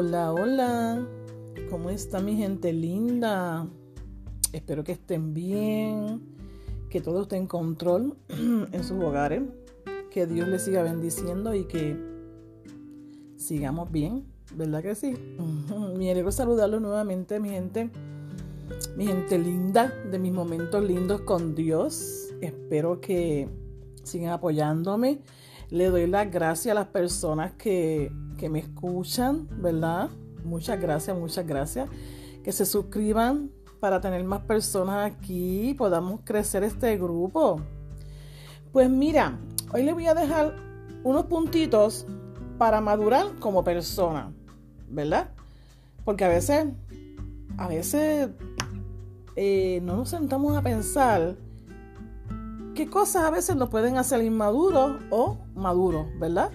Hola, hola. ¿Cómo está mi gente linda? Espero que estén bien, que todo esté en control en sus hogares, que Dios les siga bendiciendo y que sigamos bien, ¿verdad que sí? Me alegro saludarlos nuevamente, mi gente, mi gente linda, de mis momentos lindos con Dios. Espero que sigan apoyándome. Le doy las gracias a las personas que, que me escuchan, ¿verdad? Muchas gracias, muchas gracias. Que se suscriban para tener más personas aquí y podamos crecer este grupo. Pues mira, hoy les voy a dejar unos puntitos para madurar como persona, ¿verdad? Porque a veces, a veces eh, no nos sentamos a pensar qué cosas a veces nos pueden hacer inmaduros o maduros, ¿verdad?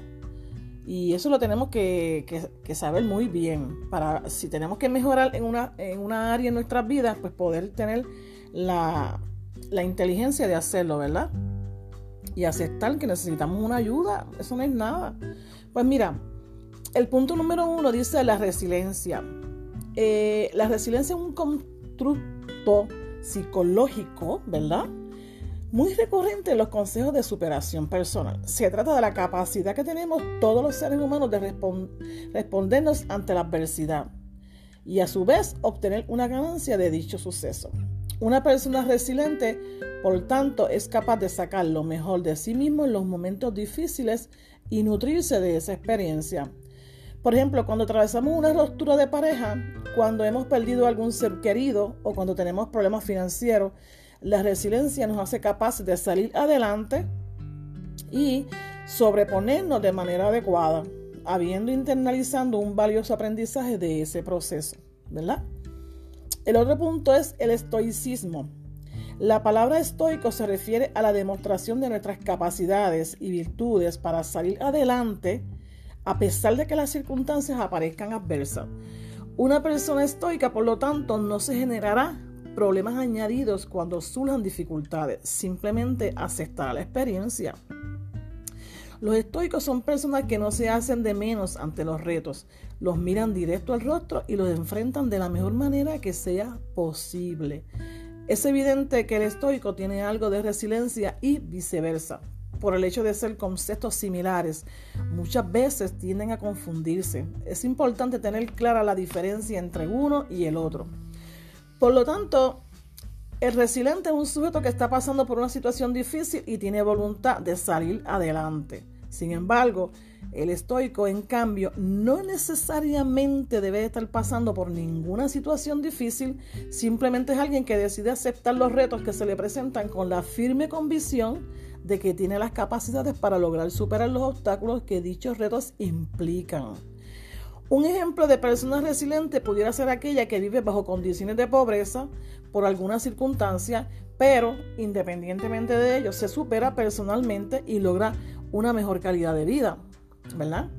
Y eso lo tenemos que, saber muy bien para si tenemos que mejorar en una, en una área en nuestras vidas, pues poder tener la, la inteligencia de hacerlo, ¿verdad? Y aceptar que necesitamos una ayuda, eso no es nada. Pues mira, el punto número uno dice la resiliencia. Eh, la resiliencia es un constructo psicológico, ¿verdad? Muy recurrente en los consejos de superación personal. Se trata de la capacidad que tenemos todos los seres humanos de respondernos ante la adversidad y a su vez obtener una ganancia de dicho suceso. Una persona resiliente, por tanto, es capaz de sacar lo mejor de sí mismo en los momentos difíciles y nutrirse de esa experiencia. Por ejemplo, cuando atravesamos una ruptura de pareja, cuando hemos perdido algún ser querido o cuando tenemos problemas financieros, la resiliencia nos hace capaces de salir adelante y sobreponernos de manera adecuada, habiendo internalizando un valioso aprendizaje de ese proceso, ¿verdad? El otro punto es el estoicismo. La palabra estoico se refiere a la demostración de nuestras capacidades y virtudes para salir adelante a pesar de que las circunstancias aparezcan adversas. Una persona estoica, por lo tanto, no se generará problemas añadidos cuando surjan dificultades. Simplemente aceptar la experiencia. Los estoicos son personas que no se hacen de menos ante los retos, los miran directo al rostro y los enfrentan de la mejor manera que sea posible. Es evidente que el estoico tiene algo de resiliencia y viceversa. Por el hecho de ser conceptos similares, muchas veces tienden a confundirse. Es importante tener clara la diferencia entre uno y el otro. Por lo tanto, el resiliente es un sujeto que está pasando por una situación difícil y tiene voluntad de salir adelante. Sin embargo, el estoico, en cambio, no necesariamente debe estar pasando por ninguna situación difícil, simplemente es alguien que decide aceptar los retos que se le presentan con la firme convicción de que tiene las capacidades para lograr superar los obstáculos que dichos retos implican. Un ejemplo de persona resiliente pudiera ser aquella que vive bajo condiciones de pobreza por alguna circunstancia, pero independientemente de ello se supera personalmente y logra una mejor calidad de vida, ¿verdad?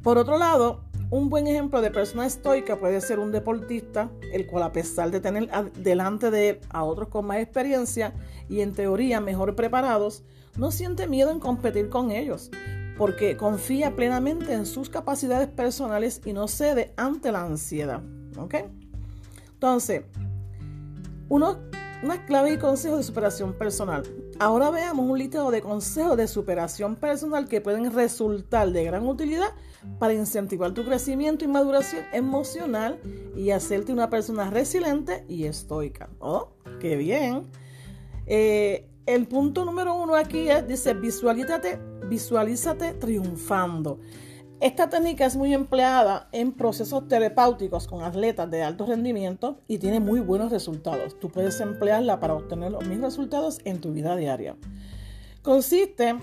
Por otro lado, un buen ejemplo de persona estoica puede ser un deportista, el cual a pesar de tener delante de él a otros con más experiencia y en teoría mejor preparados, no siente miedo en competir con ellos, porque confía plenamente en sus capacidades personales y no cede ante la ansiedad. ¿Ok? Entonces, uno, una clave y consejos de superación personal. Ahora veamos un listado de consejos de superación personal que pueden resultar de gran utilidad para incentivar tu crecimiento y maduración emocional y hacerte una persona resiliente y estoica. ¡Oh, qué bien! Eh, el punto número uno aquí es, dice, visualízate, visualízate triunfando. Esta técnica es muy empleada en procesos terapéuticos con atletas de alto rendimiento y tiene muy buenos resultados. Tú puedes emplearla para obtener los mismos resultados en tu vida diaria. Consiste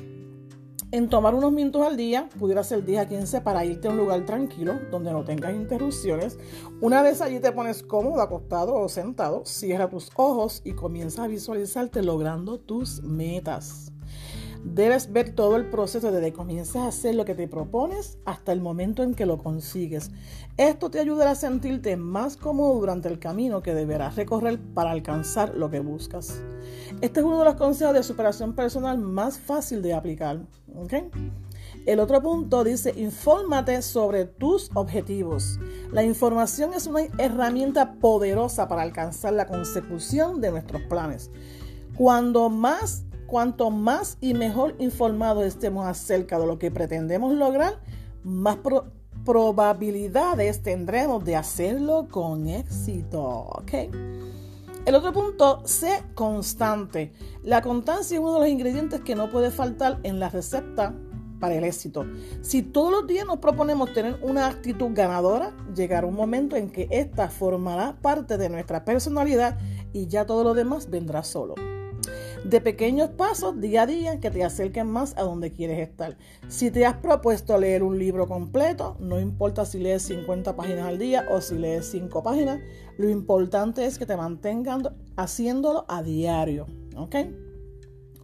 en tomar unos minutos al día, pudiera ser 10 a 15, para irte a un lugar tranquilo donde no tengas interrupciones. Una vez allí te pones cómodo, acostado o sentado, cierra tus ojos y comienza a visualizarte logrando tus metas. Debes ver todo el proceso desde que comienzas a hacer lo que te propones hasta el momento en que lo consigues. Esto te ayudará a sentirte más cómodo durante el camino que deberás recorrer para alcanzar lo que buscas. Este es uno de los consejos de superación personal más fácil de aplicar. El otro punto dice, infórmate sobre tus objetivos. La información es una herramienta poderosa para alcanzar la consecución de nuestros planes. Cuanto más y mejor informados estemos acerca de lo que pretendemos lograr, más probabilidades tendremos de hacerlo con éxito. El otro punto, sé constante. La constancia es uno de los ingredientes que no puede faltar en la receta para el éxito. Si todos los días nos proponemos tener una actitud ganadora, llegará un momento en que esta formará parte de nuestra personalidad y ya todo lo demás vendrá solo. De pequeños pasos día a día que te acerquen más a donde quieres estar. Si te has propuesto leer un libro completo, no importa si lees 50 páginas al día o si lees 5 páginas, lo importante es que te mantengan haciéndolo a diario. ¿Ok?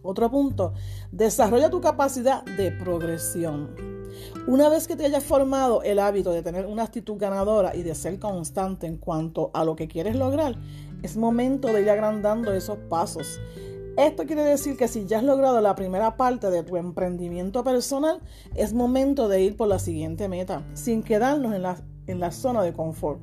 Otro punto, desarrolla tu capacidad de progresión. Una vez que te hayas formado el hábito de tener una actitud ganadora y de ser constante en cuanto a lo que quieres lograr, es momento de ir agrandando esos pasos. Esto quiere decir que si ya has logrado la primera parte de tu emprendimiento personal, es momento de ir por la siguiente meta, sin quedarnos en la, en la zona de confort.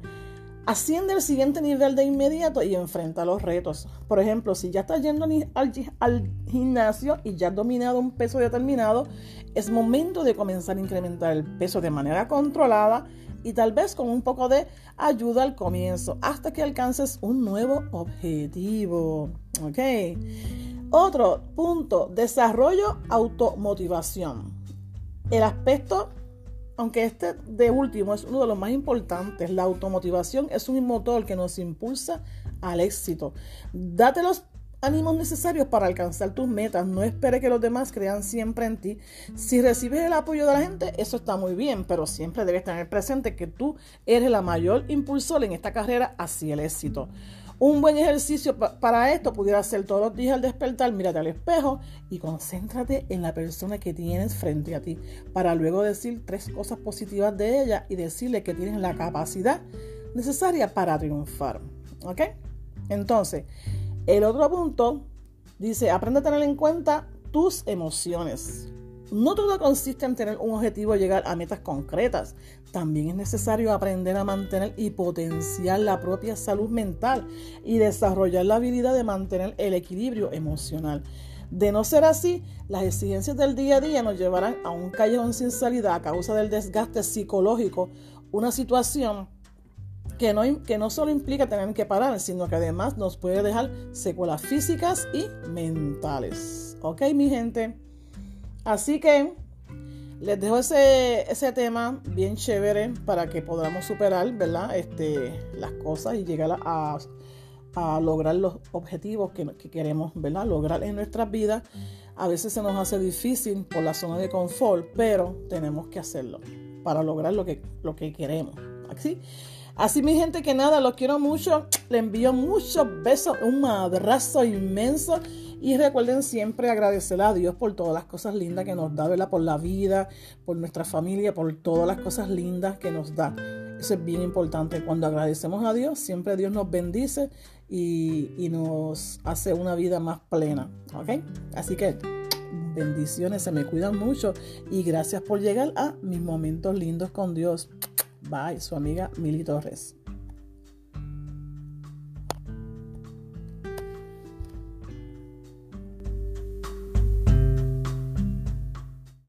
Asciende al siguiente nivel de inmediato y enfrenta los retos. Por ejemplo, si ya estás yendo al, gimnasio y ya has dominado un peso determinado, es momento de comenzar a incrementar el peso de manera controlada y tal vez con un poco de ayuda al comienzo hasta que alcances un nuevo objetivo. ¿Ok? Otro punto, desarrollo automotivación. El aspecto aunque este de último es uno de los más importantes, la automotivación es un motor que nos impulsa al éxito. Date los ánimos necesarios para alcanzar tus metas. No espere que los demás crean siempre en ti. Si recibes el apoyo de la gente, eso está muy bien, pero siempre debes tener presente que tú eres la mayor impulsor en esta carrera hacia el éxito. Un buen ejercicio para esto pudiera ser todos los días al despertar, mírate al espejo y concéntrate en la persona que tienes frente a ti para luego decir tres cosas positivas de ella y decirle que tienes la capacidad necesaria para triunfar. ¿Ok? Entonces, el otro punto dice, aprende a tener en cuenta tus emociones. No todo consiste en tener un objetivo y llegar a metas concretas. También es necesario aprender a mantener y potenciar la propia salud mental y desarrollar la habilidad de mantener el equilibrio emocional. De no ser así, las exigencias del día a día nos llevarán a un callejón sin salida a causa del desgaste psicológico, una situación que no, que no solo implica tener que parar, sino que además nos puede dejar secuelas físicas y mentales. ¿Ok, mi gente? Así que les dejo ese, ese tema bien chévere para que podamos superar, ¿verdad? Este, las cosas y llegar a, lograr los objetivos que, queremos, ¿verdad? Lograr en nuestras vidas. A veces se nos hace difícil por la zona de confort, pero tenemos que hacerlo para lograr lo que, lo que queremos. Así, así mi gente que nada, los quiero mucho. Le envío muchos besos, un abrazo inmenso y recuerden siempre agradecer a Dios por todas las cosas lindas que nos da, ¿verdad? Por la vida, por nuestra familia, por todas las cosas lindas que nos da. Eso es bien importante. Cuando agradecemos a Dios, siempre Dios nos bendice y, y nos hace una vida más plena. ¿Ok? Así que bendiciones, se me cuidan mucho y gracias por llegar a mis momentos lindos con Dios. Bye, su amiga Mili Torres.